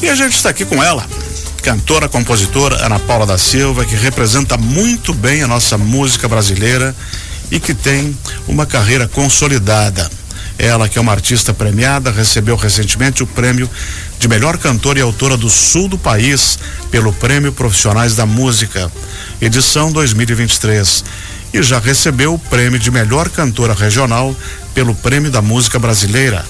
E a gente está aqui com ela, cantora, compositora Ana Paula da Silva, que representa muito bem a nossa música brasileira e que tem uma carreira consolidada. Ela, que é uma artista premiada, recebeu recentemente o prêmio de melhor cantora e autora do sul do país pelo Prêmio Profissionais da Música, edição 2023. E já recebeu o prêmio de melhor cantora regional pelo Prêmio da Música Brasileira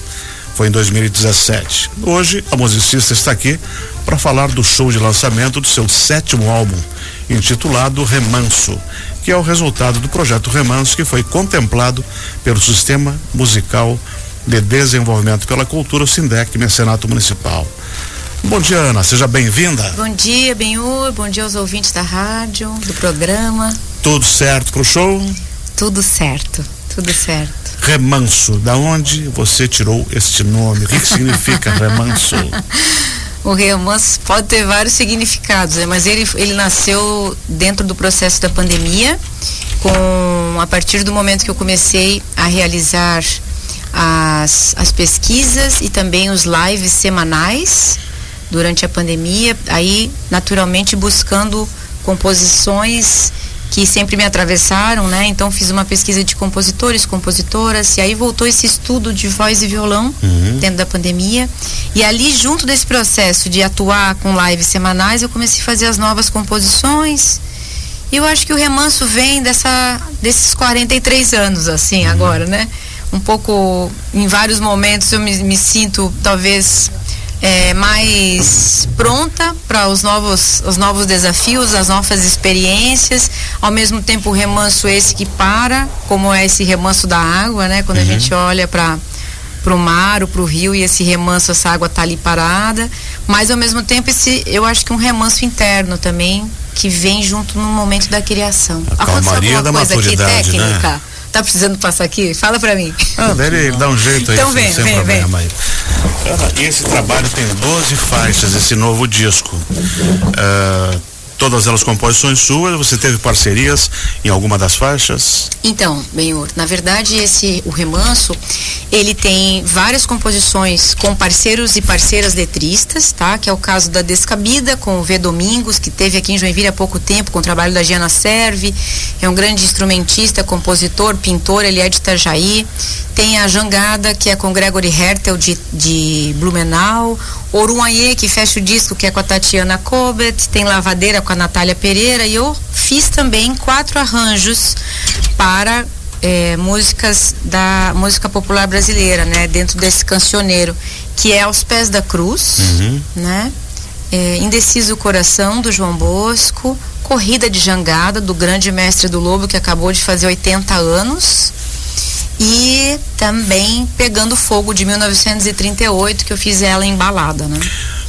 foi em 2017. Hoje, a musicista está aqui para falar do show de lançamento do seu sétimo álbum, intitulado Remanso, que é o resultado do projeto Remanso que foi contemplado pelo Sistema Musical de Desenvolvimento pela Cultura, o SINDEC, Mecenato Municipal. Bom dia, Ana. Seja bem-vinda. Bom dia, Benhur. Bom dia aos ouvintes da rádio, do programa. Tudo certo pro show? Tudo certo, tudo certo. Remanso, da onde você tirou este nome? O que, que significa remanso? O remanso pode ter vários significados, né? mas ele, ele nasceu dentro do processo da pandemia, com a partir do momento que eu comecei a realizar as, as pesquisas e também os lives semanais durante a pandemia, aí naturalmente buscando composições que sempre me atravessaram, né? Então fiz uma pesquisa de compositores, compositoras, e aí voltou esse estudo de voz e violão uhum. dentro da pandemia. E ali, junto desse processo de atuar com lives semanais, eu comecei a fazer as novas composições. E eu acho que o remanso vem dessa, desses 43 anos, assim, uhum. agora, né? Um pouco, em vários momentos eu me, me sinto, talvez, é, mais pronta para os novos, os novos desafios, as novas experiências, ao mesmo tempo o remanso esse que para, como é esse remanso da água, né? Quando uhum. a gente olha para para o mar ou para o rio e esse remanso, essa água está ali parada, mas ao mesmo tempo esse, eu acho que um remanso interno também que vem junto no momento da criação. A calmaria da maturidade, aqui, técnica? Né? Tá precisando passar aqui? Fala para mim. Ah, ele dá um jeito aí. Então vem, sem vem, problema vem. aí. esse trabalho tem 12 faixas, esse novo disco. Uh, todas elas composições suas, você teve parcerias em alguma das faixas? Então, Benhor, na verdade esse o Remanso, ele tem várias composições com parceiros e parceiras letristas, tá? Que é o caso da Descabida com o V Domingos, que teve aqui em Joinville há pouco tempo com o trabalho da Giana Serve, é um grande instrumentista, compositor, pintor, ele é de Itajaí. Tem a Jangada, que é com Gregory Hertel de, de Blumenau, Oruanhê, que fecha o disco, que é com a Tatiana Kobet, tem Lavadeira com a Natália Pereira, e eu fiz também quatro arranjos para é, músicas da música popular brasileira, né? Dentro desse cancioneiro, que é Aos Pés da Cruz, uhum. né? É, Indeciso Coração, do João Bosco, Corrida de Jangada, do grande mestre do Lobo, que acabou de fazer 80 anos, e também Pegando Fogo de 1938, que eu fiz ela embalada, né?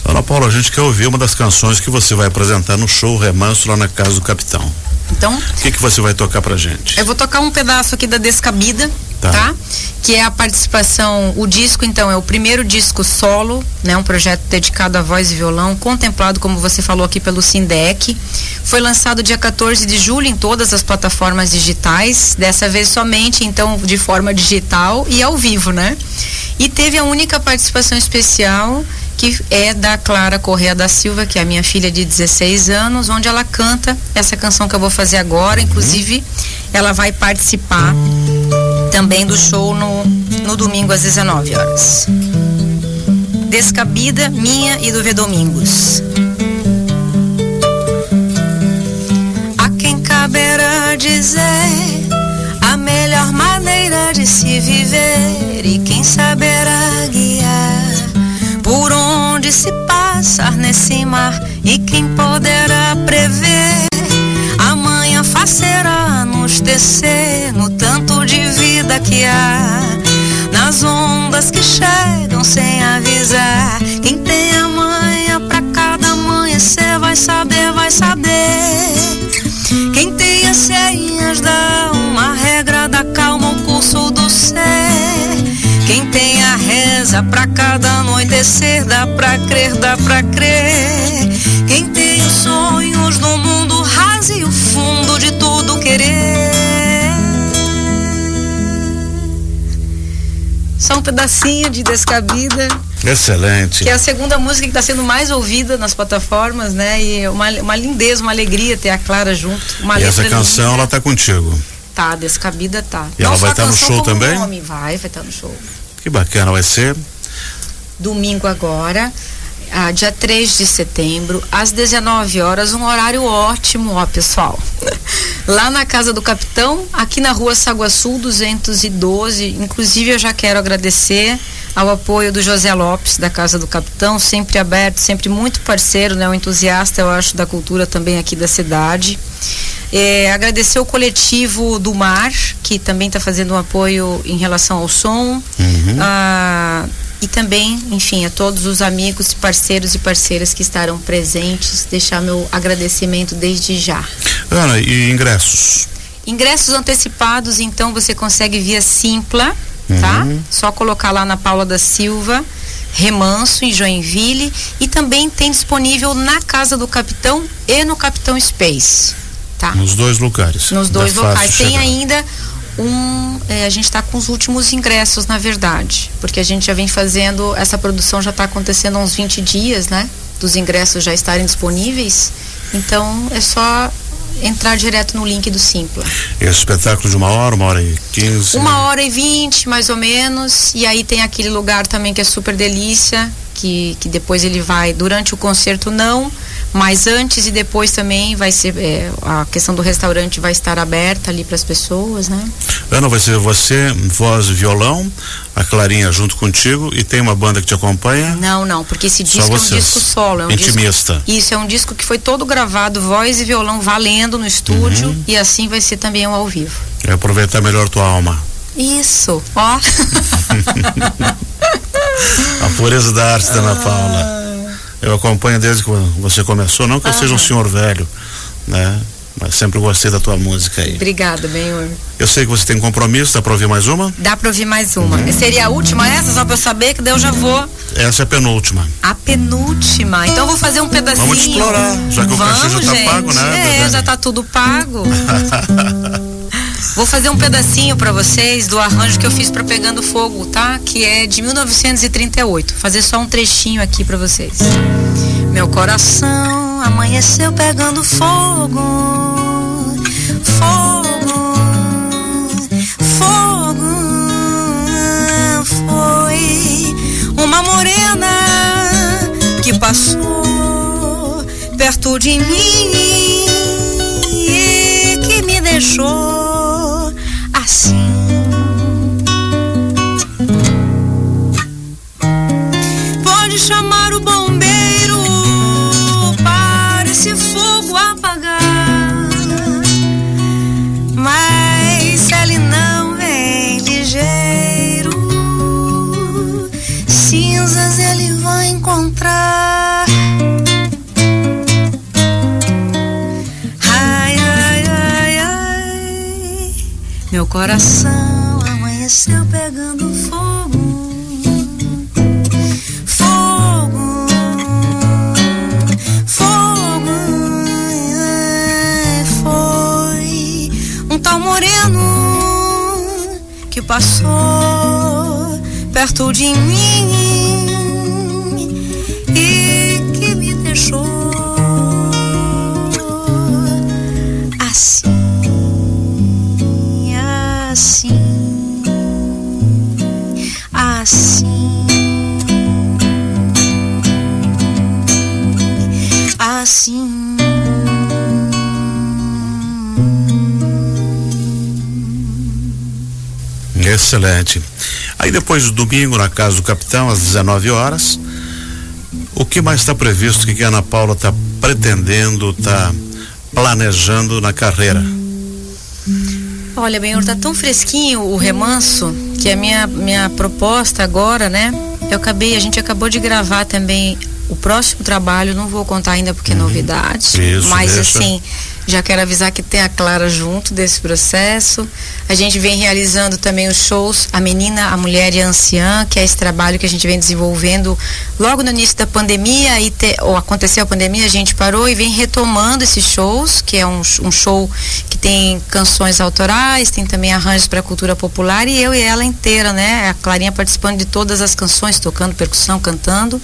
Ana Paula, a gente quer ouvir uma das canções que você vai apresentar no show Remanso lá na Casa do Capitão. Então. O que, que você vai tocar pra gente? Eu vou tocar um pedaço aqui da Descabida, tá. tá? Que é a participação, o disco então é o primeiro disco solo, né? Um projeto dedicado à voz e violão, contemplado como você falou aqui pelo Sindec. Foi lançado dia 14 de julho em todas as plataformas digitais, dessa vez somente então de forma digital e ao vivo, né? E teve a única participação especial que é da Clara Correa da Silva, que é a minha filha de 16 anos, onde ela canta essa canção que eu vou fazer agora. Inclusive, ela vai participar também do show no, no domingo às 19 horas. Descabida, minha e do V Domingos. A quem caberá dizer a melhor maneira de se viver e quem saberá se passar nesse mar e quem poderá prever? Amanhã facerá nos tecer no tanto de vida que há. Nas ondas que chegam sem avisar quem cada anoitecer, dá pra crer, dá pra crer. Quem tem os sonhos no mundo raso e o fundo de tudo querer. Só um pedacinho de descabida Excelente. Que é a segunda música que está sendo mais ouvida nas plataformas, né? E uma, uma lindeza, uma alegria ter a Clara junto. E essa canção, linda. ela tá contigo. Tá, Descabida tá. E Não ela vai estar tá no show também? Nome. Vai, vai estar tá no show. Que bacana, vai ser? Domingo agora, ah, dia 3 de setembro, às 19 horas, um horário ótimo, ó, pessoal. Lá na Casa do Capitão, aqui na rua Saguaçu 212. Inclusive, eu já quero agradecer ao apoio do José Lopes, da Casa do Capitão, sempre aberto, sempre muito parceiro, né? Um entusiasta, eu acho, da cultura também aqui da cidade. É, agradecer o coletivo do Mar, que também está fazendo um apoio em relação ao som. Uhum. Ah, e também, enfim, a todos os amigos, parceiros e parceiras que estarão presentes, deixar meu agradecimento desde já. Ana, e ingressos? Ingressos antecipados, então, você consegue via Simpla, tá? Uhum. Só colocar lá na Paula da Silva, Remanso, em Joinville, e também tem disponível na Casa do Capitão e no Capitão Space, tá? Nos dois lugares. Nos dois locais. Tem ainda um. É, a gente está com os últimos ingressos, na verdade, porque a gente já vem fazendo. Essa produção já está acontecendo há uns 20 dias, né? Dos ingressos já estarem disponíveis. Então é só entrar direto no link do Simpla. Esse espetáculo de uma hora, uma hora e quinze? Uma hora e vinte, mais ou menos. E aí tem aquele lugar também que é super delícia, que, que depois ele vai, durante o concerto não, mas antes e depois também vai ser é, a questão do restaurante vai estar aberta ali para as pessoas, né? Ana, vai ser você, voz e violão, a Clarinha junto contigo e tem uma banda que te acompanha? Não, não, porque esse disco é um disco solo, é um intimista. Disco, isso é um disco que foi todo gravado voz e violão valendo no estúdio uhum. e assim vai ser também um ao vivo. É aproveitar melhor tua alma. Isso, ó. a pureza da arte Ana Paula. Eu acompanho desde que você começou, não que eu seja um senhor velho, né? Mas sempre gostei da tua música aí. Obrigada, Benhor. Eu sei que você tem compromisso, dá pra ouvir mais uma? Dá pra ouvir mais uma. Uhum. Seria a última essa, só pra eu saber que daí eu já vou. Essa é a penúltima. A penúltima. Então eu vou fazer um pedacinho. Vamos explorar, já que Vamos, o cachê já tá pago, né? É, já tá tudo pago. Vou fazer um pedacinho para vocês do arranjo que eu fiz para Pegando Fogo, tá? Que é de 1938. Fazer só um trechinho aqui para vocês. Meu coração amanheceu pegando fogo. Fogo. Fogo. Foi uma morena que passou perto de mim coração amanheceu pegando fogo. Fogo, fogo. É, foi um tal moreno que passou perto de mim assim. Excelente. Aí depois do domingo, na casa do capitão, às 19 horas, o que mais está previsto? O que, que a Ana Paula está pretendendo, está planejando na carreira? Olha, bem, está tão fresquinho o remanso que a minha, minha proposta agora, né? Eu acabei, a gente acabou de gravar também o próximo trabalho, não vou contar ainda porque é uhum. novidade, Isso, mas deixa. assim, Já quero avisar que tem a Clara junto desse processo. A gente vem realizando também os shows A Menina, a Mulher e a Anciã, que é esse trabalho que a gente vem desenvolvendo logo no início da pandemia, e te, ou aconteceu a pandemia, a gente parou e vem retomando esses shows, que é um, um show que tem canções autorais, tem também arranjos para a cultura popular e eu e ela inteira, né? A Clarinha participando de todas as canções, tocando percussão, cantando,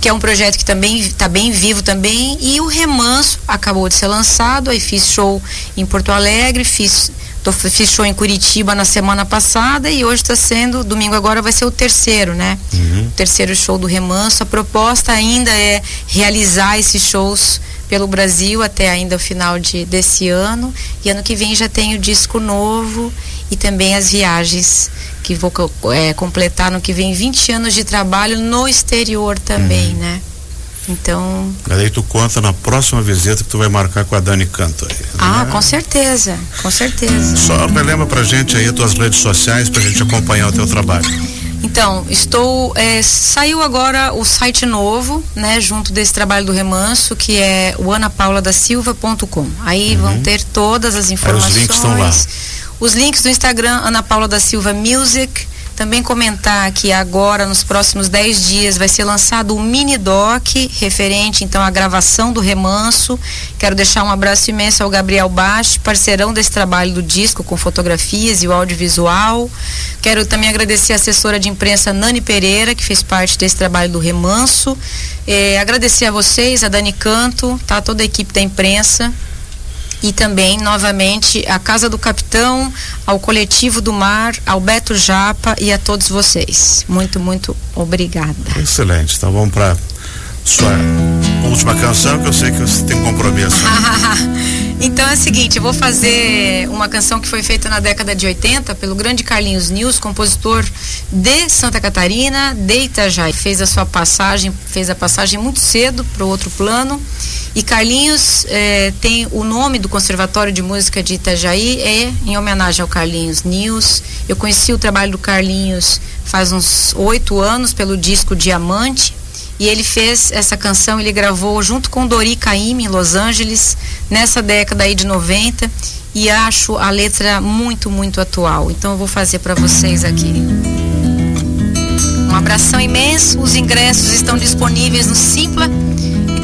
que é um projeto que também está bem vivo também. E o Remanso acabou de ser lançado, aí fiz show em Porto Alegre, fiz Tô, fiz show em Curitiba na semana passada e hoje está sendo, domingo agora vai ser o terceiro, né? Uhum. O terceiro show do Remanso. A proposta ainda é realizar esses shows pelo Brasil até ainda o final de, desse ano. E ano que vem já tem o disco novo e também as viagens que vou é, completar no que vem 20 anos de trabalho no exterior também, uhum. né? Então. Mas aí tu conta na próxima visita que tu vai marcar com a Dani Canto aí. Ah, né? com certeza, com certeza. Só relembra pra gente aí as tuas redes sociais pra gente acompanhar o teu trabalho. Então, estou. É, saiu agora o site novo, né, junto desse trabalho do remanso, que é o anapauladasilva.com. Aí uhum. vão ter todas as informações. Aí os links estão lá. Os links do Instagram, Ana Paula da Silva Music também comentar que agora, nos próximos 10 dias, vai ser lançado um mini doc referente então à gravação do remanso. Quero deixar um abraço imenso ao Gabriel Bast, parceirão desse trabalho do disco com fotografias e o audiovisual. Quero também agradecer a assessora de imprensa Nani Pereira, que fez parte desse trabalho do remanso. É, agradecer a vocês, a Dani Canto, tá? toda a equipe da imprensa e também novamente à Casa do Capitão, ao Coletivo do Mar, ao Beto Japa e a todos vocês. Muito, muito obrigada. Excelente. Então vamos para sua última canção que eu sei que você tem compromisso. então é o seguinte, eu vou fazer uma canção que foi feita na década de 80 pelo grande Carlinhos News, compositor de Santa Catarina, de Itajaí. Fez a sua passagem, fez a passagem muito cedo para o outro plano e Carlinhos eh, tem o nome do Conservatório de Música de Itajaí é em homenagem ao Carlinhos News. Eu conheci o trabalho do Carlinhos faz uns oito anos pelo disco Diamante. E ele fez essa canção, ele gravou junto com Dori Caymmi em Los Angeles, nessa década aí de 90, e acho a letra muito, muito atual. Então eu vou fazer para vocês aqui. Um abração imenso, os ingressos estão disponíveis no Simpla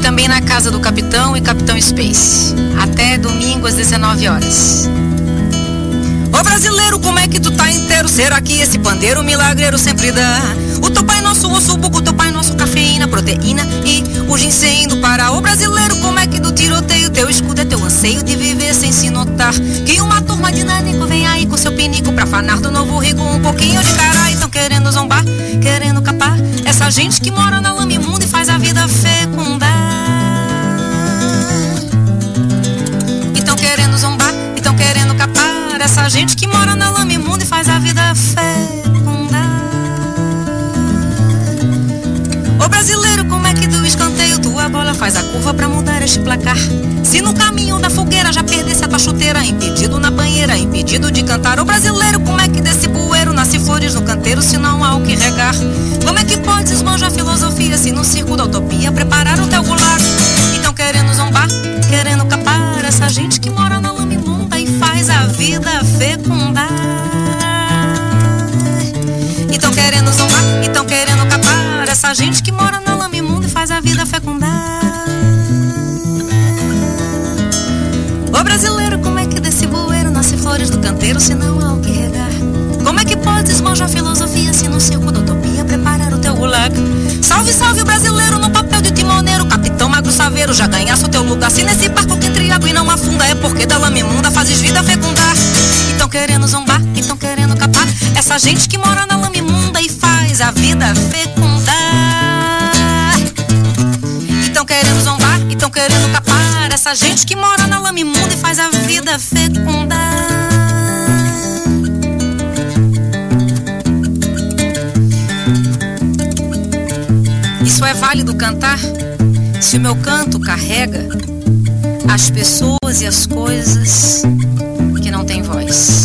também na casa do Capitão e Capitão Space. Até domingo às 19 horas. Brasileiro, como é que tu tá inteiro? Será que esse pandeiro milagreiro sempre dá? O teu pai nosso osso buco, teu pai nosso cafeína, proteína e o ginseng do Pará. Ô brasileiro, como é que do tiroteio teu escudo é teu anseio de viver sem se notar? Que uma turma de nanico vem aí com seu pinico pra fanar do novo rico um pouquinho de cara. Então querendo zombar, querendo capar essa gente que mora na lama imunda e faz a vida curva pra mudar este placar? Se no caminho da fogueira já perdesse a tua chuteira, impedido na banheira, impedido de cantar. Ô brasileiro, como é que desse bueiro nasce flores no canteiro se não há o que regar? Como é que pode esmanjar filosofia se no circo da utopia preparar o teu gular? Então querendo zombar, querendo capar essa gente que mora na lama faz a vida fecundar. E tão querendo zombar, e tão querendo capar essa gente que mora na lama imunda e faz a vida fecundar. Querendo zombar, então querendo capar, essa gente que mora na lama imunda e faz a vida fecundar. Então querendo zombar, então querendo capar, essa gente que mora na lama imunda e faz a vida fecundar. Isso é válido cantar? Se o meu canto carrega as pessoas e as coisas que não têm voz.